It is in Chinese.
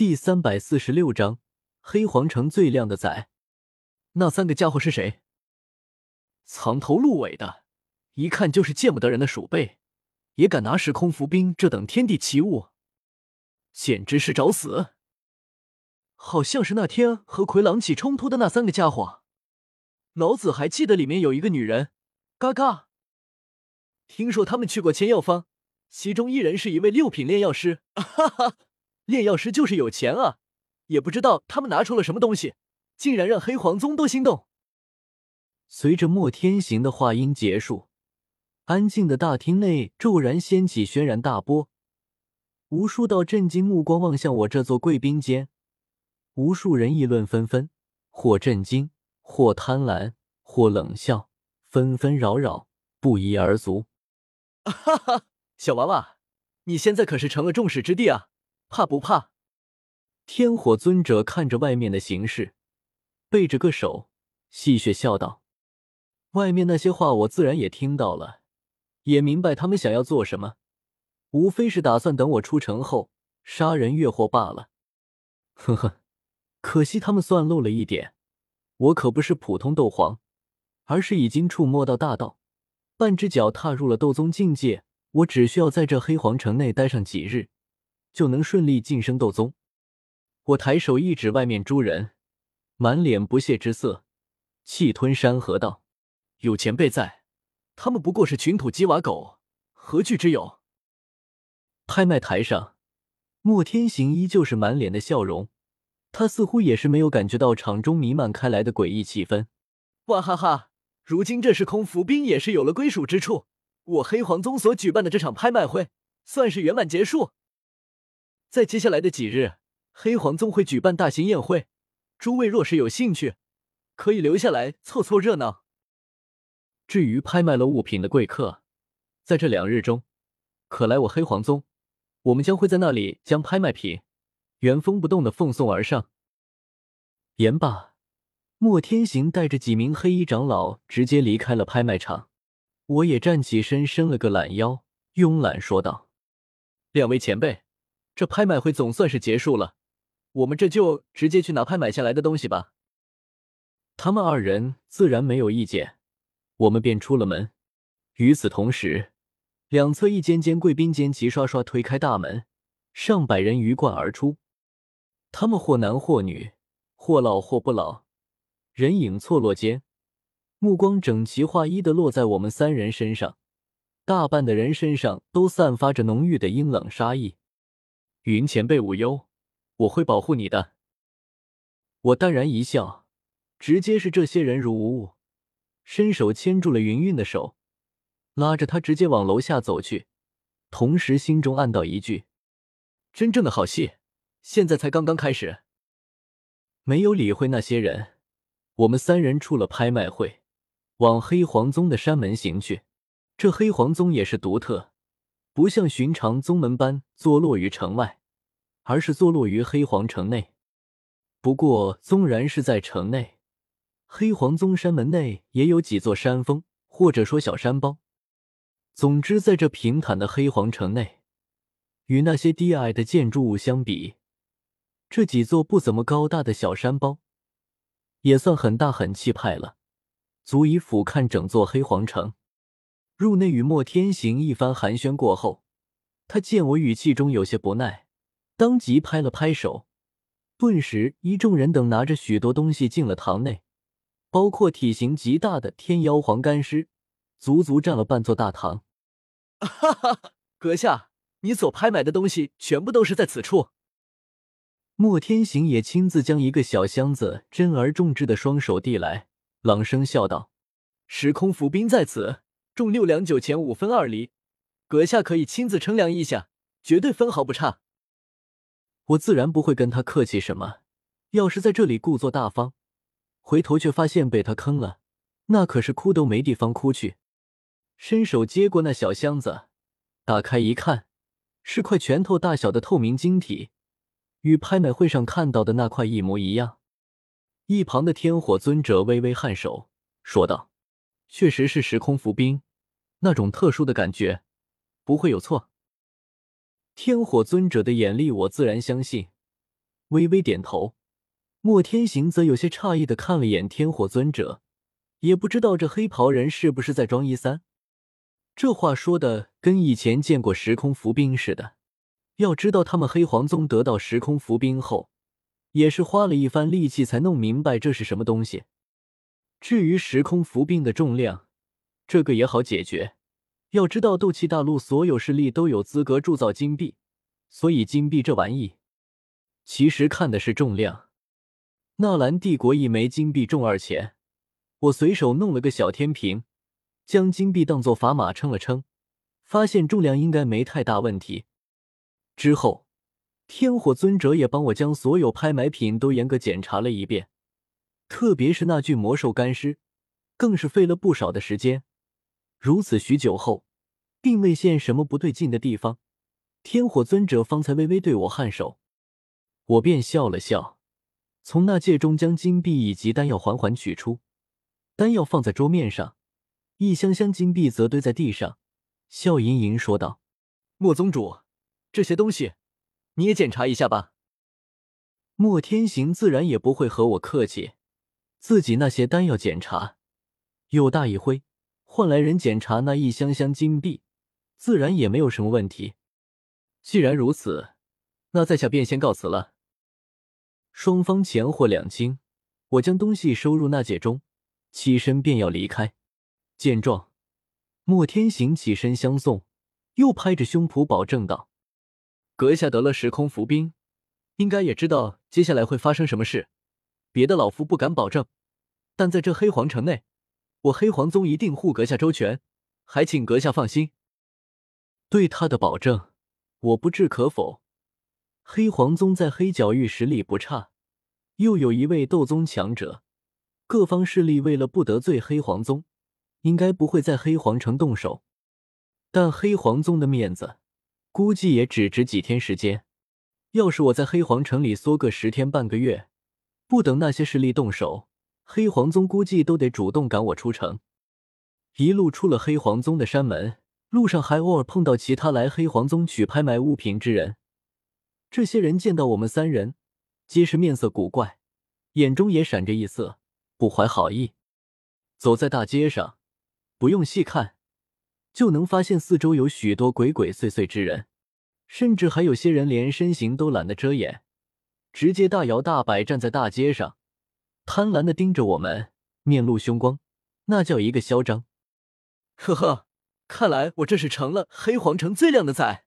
第三百四十六章黑皇城最靓的仔。那三个家伙是谁？藏头露尾的，一看就是见不得人的鼠辈，也敢拿时空浮冰这等天地奇物，简直是找死！好像是那天和魁狼起冲突的那三个家伙，老子还记得里面有一个女人。嘎嘎，听说他们去过千药方，其中一人是一位六品炼药师。哈哈。炼药师就是有钱啊，也不知道他们拿出了什么东西，竟然让黑皇宗都心动。随着莫天行的话音结束，安静的大厅内骤然掀起轩然大波，无数道震惊目光望向我这座贵宾间，无数人议论纷纷，或震惊，或贪婪，或冷笑，纷纷扰扰，不一而足。哈哈，小娃娃，你现在可是成了众矢之的啊！怕不怕？天火尊者看着外面的形势，背着个手，戏谑笑道：“外面那些话，我自然也听到了，也明白他们想要做什么，无非是打算等我出城后杀人越货罢了。呵呵，可惜他们算漏了一点，我可不是普通斗皇，而是已经触摸到大道，半只脚踏入了斗宗境界。我只需要在这黑皇城内待上几日。”就能顺利晋升斗宗。我抬手一指外面诸人，满脸不屑之色，气吞山河道：“有前辈在，他们不过是群土鸡瓦狗，何惧之有？”拍卖台上，莫天行依旧是满脸的笑容，他似乎也是没有感觉到场中弥漫开来的诡异气氛。哇哈哈！如今这时空浮冰也是有了归属之处，我黑皇宗所举办的这场拍卖会算是圆满结束。在接下来的几日，黑皇宗会举办大型宴会，诸位若是有兴趣，可以留下来凑凑热闹。至于拍卖了物品的贵客，在这两日中，可来我黑皇宗，我们将会在那里将拍卖品原封不动的奉送而上。言罢，莫天行带着几名黑衣长老直接离开了拍卖场，我也站起身，伸了个懒腰，慵懒说道：“两位前辈。”这拍卖会总算是结束了，我们这就直接去拿拍买下来的东西吧。他们二人自然没有意见，我们便出了门。与此同时，两侧一间间贵宾间齐刷刷推开大门，上百人鱼贯而出。他们或男或女，或老或不老，人影错落间，目光整齐划一的落在我们三人身上。大半的人身上都散发着浓郁的阴冷杀意。云前辈无忧，我会保护你的。我淡然一笑，直接是这些人如无物，伸手牵住了云云的手，拉着她直接往楼下走去。同时心中暗道一句：真正的好戏，现在才刚刚开始。没有理会那些人，我们三人出了拍卖会，往黑皇宗的山门行去。这黑皇宗也是独特。不像寻常宗门般坐落于城外，而是坐落于黑皇城内。不过，纵然是在城内，黑皇宗山门内也有几座山峰，或者说小山包。总之，在这平坦的黑皇城内，与那些低矮的建筑物相比，这几座不怎么高大的小山包，也算很大很气派了，足以俯瞰整座黑皇城。入内与莫天行一番寒暄过后，他见我语气中有些不耐，当即拍了拍手，顿时一众人等拿着许多东西进了堂内，包括体型极大的天妖黄干尸，足足占了半座大堂。哈哈，阁下，你所拍买的东西全部都是在此处。莫天行也亲自将一个小箱子珍而重之的双手递来，朗声笑道：“时空浮冰在此。”重六两九钱五分二厘，阁下可以亲自称量一下，绝对分毫不差。我自然不会跟他客气什么，要是在这里故作大方，回头却发现被他坑了，那可是哭都没地方哭去。伸手接过那小箱子，打开一看，是块拳头大小的透明晶体，与拍卖会上看到的那块一模一样。一旁的天火尊者微微颔首，说道：“确实是时空浮冰。”那种特殊的感觉，不会有错。天火尊者的眼力，我自然相信。微微点头。莫天行则有些诧异的看了眼天火尊者，也不知道这黑袍人是不是在装一三。这话说的跟以前见过时空浮冰似的。要知道，他们黑皇宗得到时空浮冰后，也是花了一番力气才弄明白这是什么东西。至于时空浮冰的重量，这个也好解决。要知道，斗气大陆所有势力都有资格铸造金币，所以金币这玩意，其实看的是重量。纳兰帝国一枚金币重二钱，我随手弄了个小天平，将金币当做砝码称了称，发现重量应该没太大问题。之后，天火尊者也帮我将所有拍卖品都严格检查了一遍，特别是那具魔兽干尸，更是费了不少的时间。如此许久后，并未现什么不对劲的地方，天火尊者方才微微对我颔首，我便笑了笑。从那戒中将金币以及丹药缓缓取出，丹药放在桌面上，一箱箱金币则堆在地上，笑盈盈说道：“莫宗主，这些东西你也检查一下吧。”莫天行自然也不会和我客气，自己那些丹药检查，有大一挥，换来人检查那一箱箱金币，自然也没有什么问题。既然如此，那在下便先告辞了。双方钱货两清，我将东西收入纳戒中，起身便要离开。见状，莫天行起身相送，又拍着胸脯保证道：“阁下得了时空伏兵，应该也知道接下来会发生什么事。别的老夫不敢保证，但在这黑皇城内，我黑皇宗一定护阁下周全，还请阁下放心。”对他的保证，我不置可否。黑皇宗在黑角域实力不差，又有一位斗宗强者，各方势力为了不得罪黑皇宗，应该不会在黑皇城动手。但黑皇宗的面子，估计也只值几天时间。要是我在黑皇城里缩个十天半个月，不等那些势力动手，黑黄宗估计都得主动赶我出城。一路出了黑黄宗的山门，路上还偶尔碰到其他来黑黄宗取拍卖物品之人。这些人见到我们三人，皆是面色古怪，眼中也闪着异色，不怀好意。走在大街上，不用细看，就能发现四周有许多鬼鬼祟祟之人，甚至还有些人连身形都懒得遮掩，直接大摇大摆站在大街上，贪婪的盯着我们，面露凶光，那叫一个嚣张。呵呵，看来我这是成了黑皇城最靓的仔。